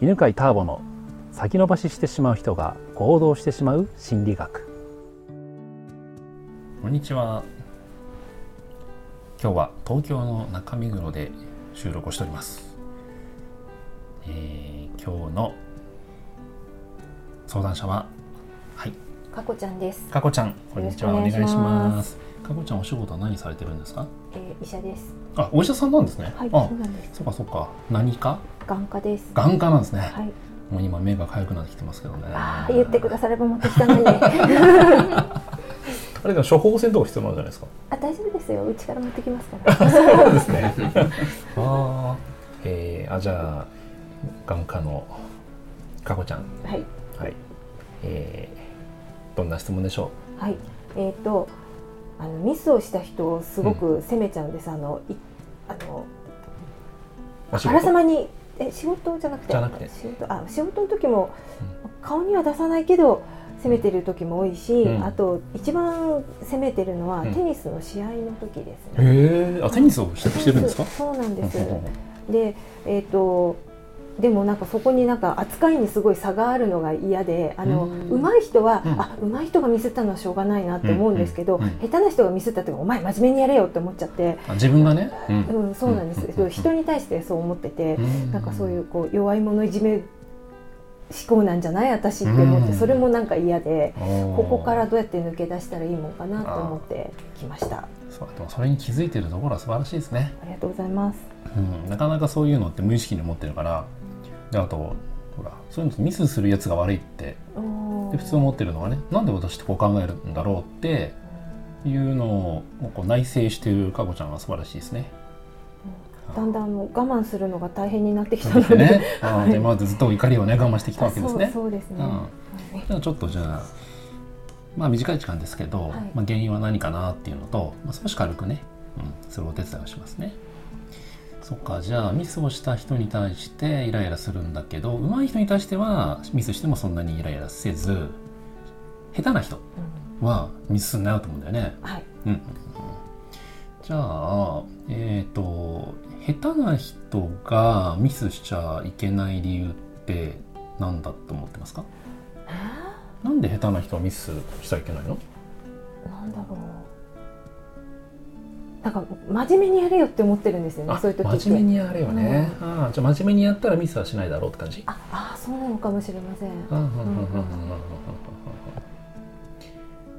犬飼ターボの先延ばししてしまう人が行動してしまう心理学。こんにちは。今日は東京の中目黒で収録をしております、えー、今日の相談者ははい。かこちゃんです。かこちゃん。こんにちは。お願いします。かこちゃんお仕事は何されてるんですか、えー、医者です。あお医者さんなんですね。はいそうなんです。そうかそうか。何か眼科です。眼科なんですね、はい。もう今目が痒くなってきてますけどね。言ってくだされば持ってきたのにあれでも処方箋とか必要なんじゃないですか？あ大丈夫ですよ。うちから持ってきますから。そうですね。ああえー、あじゃあ眼科のかこちゃん。はい。はい。えー、どんな質問でしょはい。えっ、とあのミスをした人をすごく責めちゃうんです、あのいあのあから事さまにえ仕事じゃなくて？じゃなくて。仕事あ仕事の時も、顔には出さないけど責めてる時も多いし、うん。あと一番責めてるのは、うん。テニスの試合の時ですね。へえあテニスをしてるんですか？そうなんです。うんうんうんで、えっ、とでもなんかそこになんか扱いにすごい差があるのが嫌であのうん。上手い人は、うん。あ上手い人がミスったのはしょうがないなって思うんですけど、うんうん下手な人がミスったってお前真面目にやれよって思っちゃって、あ自分がね、うん。うん、そうなんです、うん人に対してそう思ってて、うん。なんかそういうこう弱い者いじめ思考なんじゃない？私って思って、うん。それもなんか嫌で、ここからどうやって抜け出したらいいもんかなと思ってきました。あそうでもそれに気づいてるところは素晴らしいですね、りがとうございます。うん、なかなかそういうのって無意識に持ってるからであとほらそういうのミスするやつが悪いってで普通思ってるのはねなんで私ってこう考えるんだろうっていうのをこう内省してるかこちゃんは素晴らしいですね。だんだんあの我慢するのが大変になってきたので、ね、あーで今までずっと怒りをね我慢してきたわけですね。そうですね。うんちょっとじゃあまあ短い時間ですけど、はいまあ、原因は何かなっていうのと、まあ、少し軽くね、うん、それをお手伝いをしますね。そっかじゃあミスをした人に対してイライラするんだけど上手い人に対してはミスしてもそんなにイライラせず下手な人うんはミスすんなよと思うんだよね。はい。うんじゃあえっ、と下手な人がミスしちゃいけない理由って何だと思ってますか？なんで下手な人はミスしちゃいけないの？なんだろう。なんか真面目にやれよって思ってるんですよねそういう時って。真面目にやれよね、うん、あじゃ真面目にやったらミスはしないだろうって感じ？ああそうなのかもしれません。っ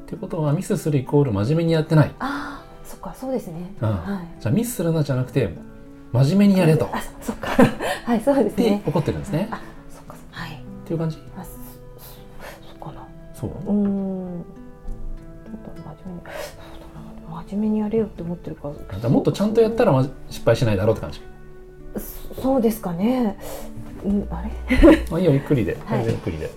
てことはミスするイコール真面目にやってない。あそっかそうですね、はい、じゃあミスするなじゃなくて真面目にやれと。あそっか。はいそうですね。怒ってるんですね、あそっか。はい。っていう感じ？あそっかな。そう？うん。ちょっと真面目に。真面目にやれよって思ってるか。ら。もっとちゃんとやったらま失敗しないだろうって感じ。そそうですかね。うん、あれ？まあいいよゆっくりで。はい。全然ゆっくりで、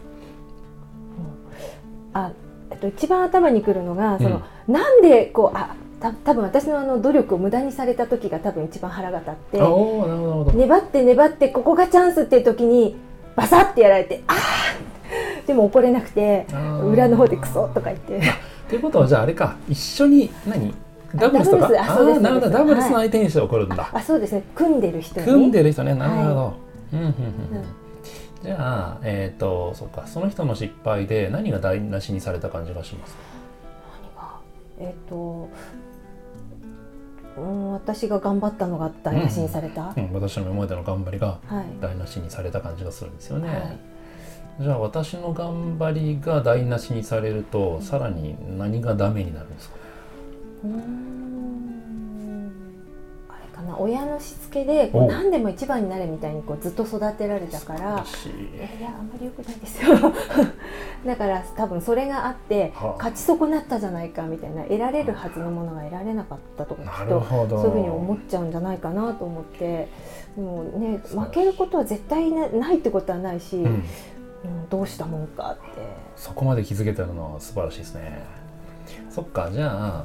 あ、えっと一番頭にくるのが、その、なんでこうあ。た多分私のあの努力を無駄にされた時が多分一番腹が立ってあおおなるほど粘って粘ってここがチャンスっていう時にバサッてやられてあーでも怒れなくて裏の方でクソとか言ってっていうことはじゃああれか。一緒に何？ダブルスとか？ダブルス。あそうですーなるほど。ダブルスの相手にして怒るんだ、あそうですね。組んでる人に。組んでる人ね。なるほど、はうんうんうんうん。うん。じゃあえっ、とそうか。その人の失敗で何が台無しにされた感じがします何が？えっ、とうん私が頑張ったのが台無しにされた、うん、私の今までの頑張りがはい。台無しにされた感じがするんですよね、はいじゃあ私の頑張りが台無しにされると、さらに何がダメになるんですか？あれかな。親のしつけでこおう。何でも一番になれみたいにこうずっと育てられたからしい。やいやあんまり良くないですよ。だから多分それがあってはあ。勝ち損なったじゃないかみたいな得られるはずのものが得られなかったとかなきっとるほど。そういうふうに思っちゃうんじゃないかなと思って。でもね負けることは絶対なないってことはないし、うん、うんどうしたもんかって。そこまで気づけてるのは素晴らしいですね。そっかじゃあ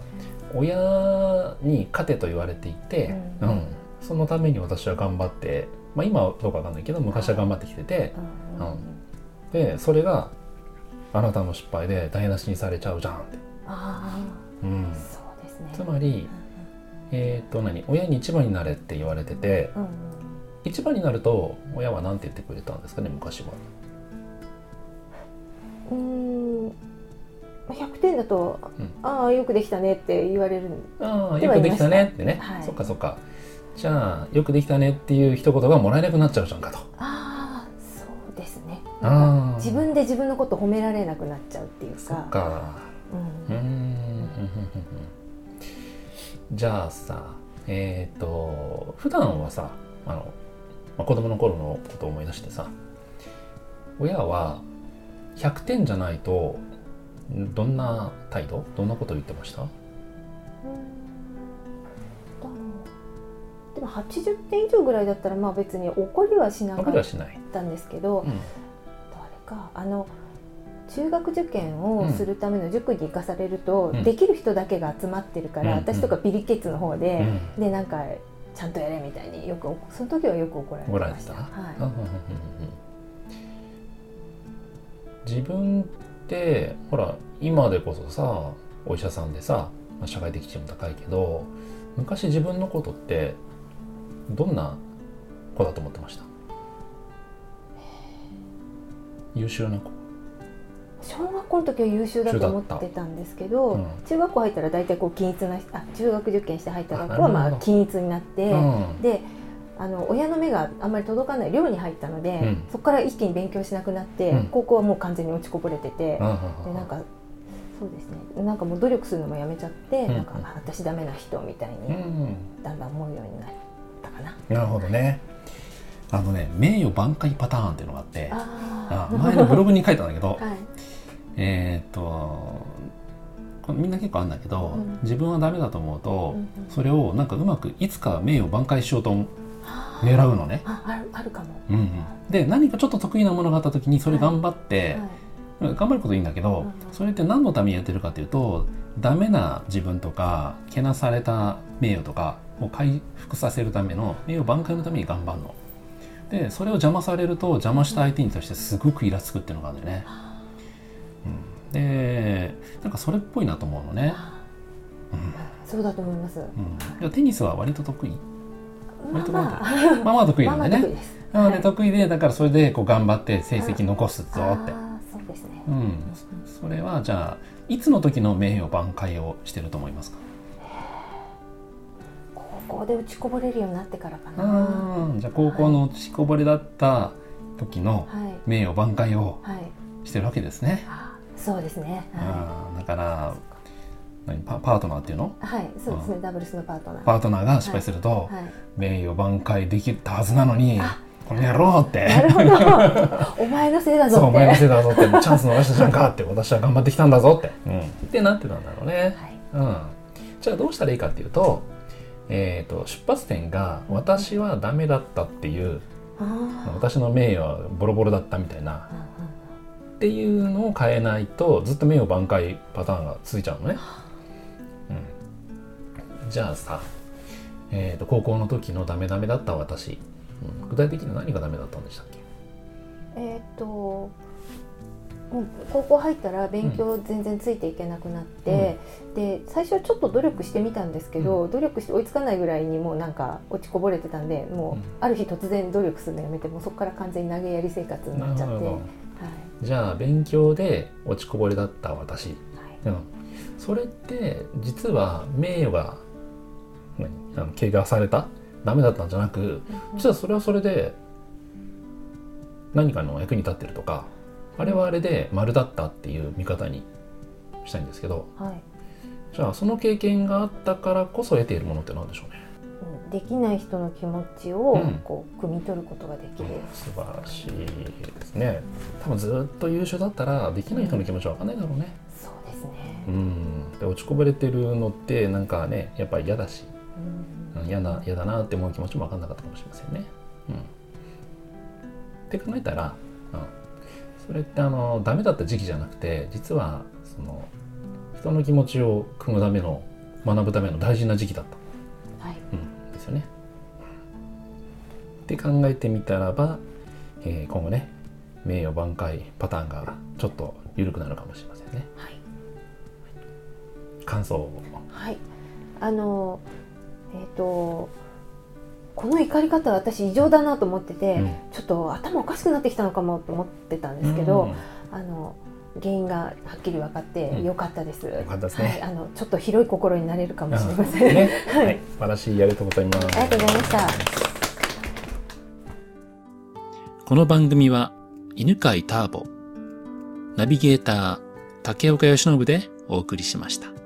親に勝てと言われていて、ううん。んそのために私は頑張って、まあ、今はどうかわかんないけど昔は頑張ってきてて、うん。うん。でそれがあなたの失敗で台無しにされちゃうじゃんって、あうん。あ、そうですね。つまりえっ、と何？親に一番になれって言われててうん。うん。一番になると親は何て言ってくれたんですかね昔は。うーん。100点だと、うん。ああよくできたねって言われる。ああよくできたねってね、はいそっかそっか。じゃあよくできたねっていう一言がもらえなくなっちゃうじゃんかと。ああそうですね。あ自分で自分のこと褒められなくなっちゃうっていうそっか。かうん。じゃあさえっ、と普段はさあの、まあ、子供の頃のことを思い出してさ親は100点じゃないとどんな態度？どんなことを言ってました？でも80点以上ぐらいだったらまあ別に怒りはしな分かったんですけど、うん。誰かあの中学受験をするための塾に行かされると、うん。できる人だけが集まってるから、うん。私とかビリケツの方うで、ん。でなんかちゃんとやれみたいによくその時はよく怒られました。はい自分ってほら今でこそさお医者さんでさ、まあ、社会的地位も高いけど昔自分のことってどんな子だと思ってました？優秀な子。小学校の時は優秀だと思ってたんですけど、うん。中学校入ったら大体こう均一なあ中学受験して入った学校はまあ均一になって、うん。であの親の目があんまり届かない寮に入ったので、うん。そこから一気に勉強しなくなって、うん。高校はもう完全に落ちこぼれてて、でなんかそうですね。なんかもう努力するのもやめちゃって、うんなんかあ私ダメな人みたいにうんだんだん思うようになったかな。なるほどね。あのね名誉挽回パターンっていうのがあってああ前のブログに書いたんだけど はい。えーっとみんな結構あるんだけど、うん。自分はダメだと思うと、うんうん。それをなんかうまくいつか名誉挽回しようとあ狙うのね。ああるあるかも。うんうんで何かちょっと得意なものがあった時にそれ頑張って、はい頑張ることいいんだけど、それって何のためにやってるかっていうとダメな自分とかけなされた名誉とかを回復させるための名誉挽回のために頑張るの。でそれを邪魔されると邪魔した相手に対してすごくイラつくっていうのがあるんだよね。うん、でなんかそれっぽいなと思うのね。うんそうだと思います。うん、テニスは割と得意まあ割とまあ、まあまあ得意まあなんです。なのではい得意でだからそれでこう頑張って成績残すぞって。そうですね。うん、それはじゃあいつの時の名誉挽回をしてると思いますか？高校で打ちこぼれるようになってからかな。じゃあ高校の落ちこぼれだった時のはい名誉挽回をはい。してるわけですね。そうですね。だから何？パパートナーっていうの？い。はい、そうですね。ダブルスのパートナー。パートナーが失敗すると、はい。名誉挽回できたはずなのにあこの野郎ってなるほど。お前のせいだぞって。そうお前のせいだぞってチャンス逃したじゃんかって私は頑張ってきたんだぞって、うん、ってなってたんだろうね、はい。うん、じゃあどうしたらいいかっていうと,、えー、と出発点が私はダメだったっていうあ私の名誉はボロボロだったみたいなあ。っていうのを変えないとずっと名誉挽回パターンが続いちゃうのね、うん、じゃあさ、えー、と高校の時のダメダメだった私、うん、具体的に何がダメだったんでしたっけ？えーっと高校入ったら勉強全然ついていけなくなって、で最初はちょっと努力してみたんですけど、努力して追いつかないぐらいにもうなんか落ちこぼれてたんでもう、うん。ある日突然努力するのやめてもうそこから完全に投げやり生活になっちゃって、はいじゃあ勉強で落ちこぼれだった私、はい。うん、それって実は名誉が何あの怪我された？ダメだったんじゃなく実はそれはそれで何かの役に立ってるとかあれはあれで丸だったっていう見方にしたいんですけどはい。じゃあその経験があったからこそ得ているものって何でしょうね、うん。できない人の気持ちをうん。こう汲み取ることができる、素晴らしいですね。多分ずっと優秀だったらできない人の気持ちは分かんないだろうね。そうですね。う、ん。で落ちこぼれてるのってなんかねやっぱり嫌だしうん。うん嫌な嫌だなって思う気持ちも分かんなかったかもしれませんね。うん、って考えたら、うん、それってあのダメだった時期じゃなくて実はその人の気持ちを汲むための学ぶための大事な時期だった、はい。うん、ですよね。って考えてみたらば、えー今後ね名誉挽回パターンがちょっと緩くなるかもしれませんね。はい。感想を。はい、あのえっ、とこの怒り方私異常だなと思ってて、うんちょっと頭おかしくなってきたのかもと思ってたんですけど、あの原因がはっきり分かってうんよかったです。よかったですねはい、あのちょっと広い心になれるかもしれません。うんね はいはい、素晴らしいありがとうございますありがとうございました。この番組は犬飼ターボ、ナビゲーター竹岡由伸でお送りしました。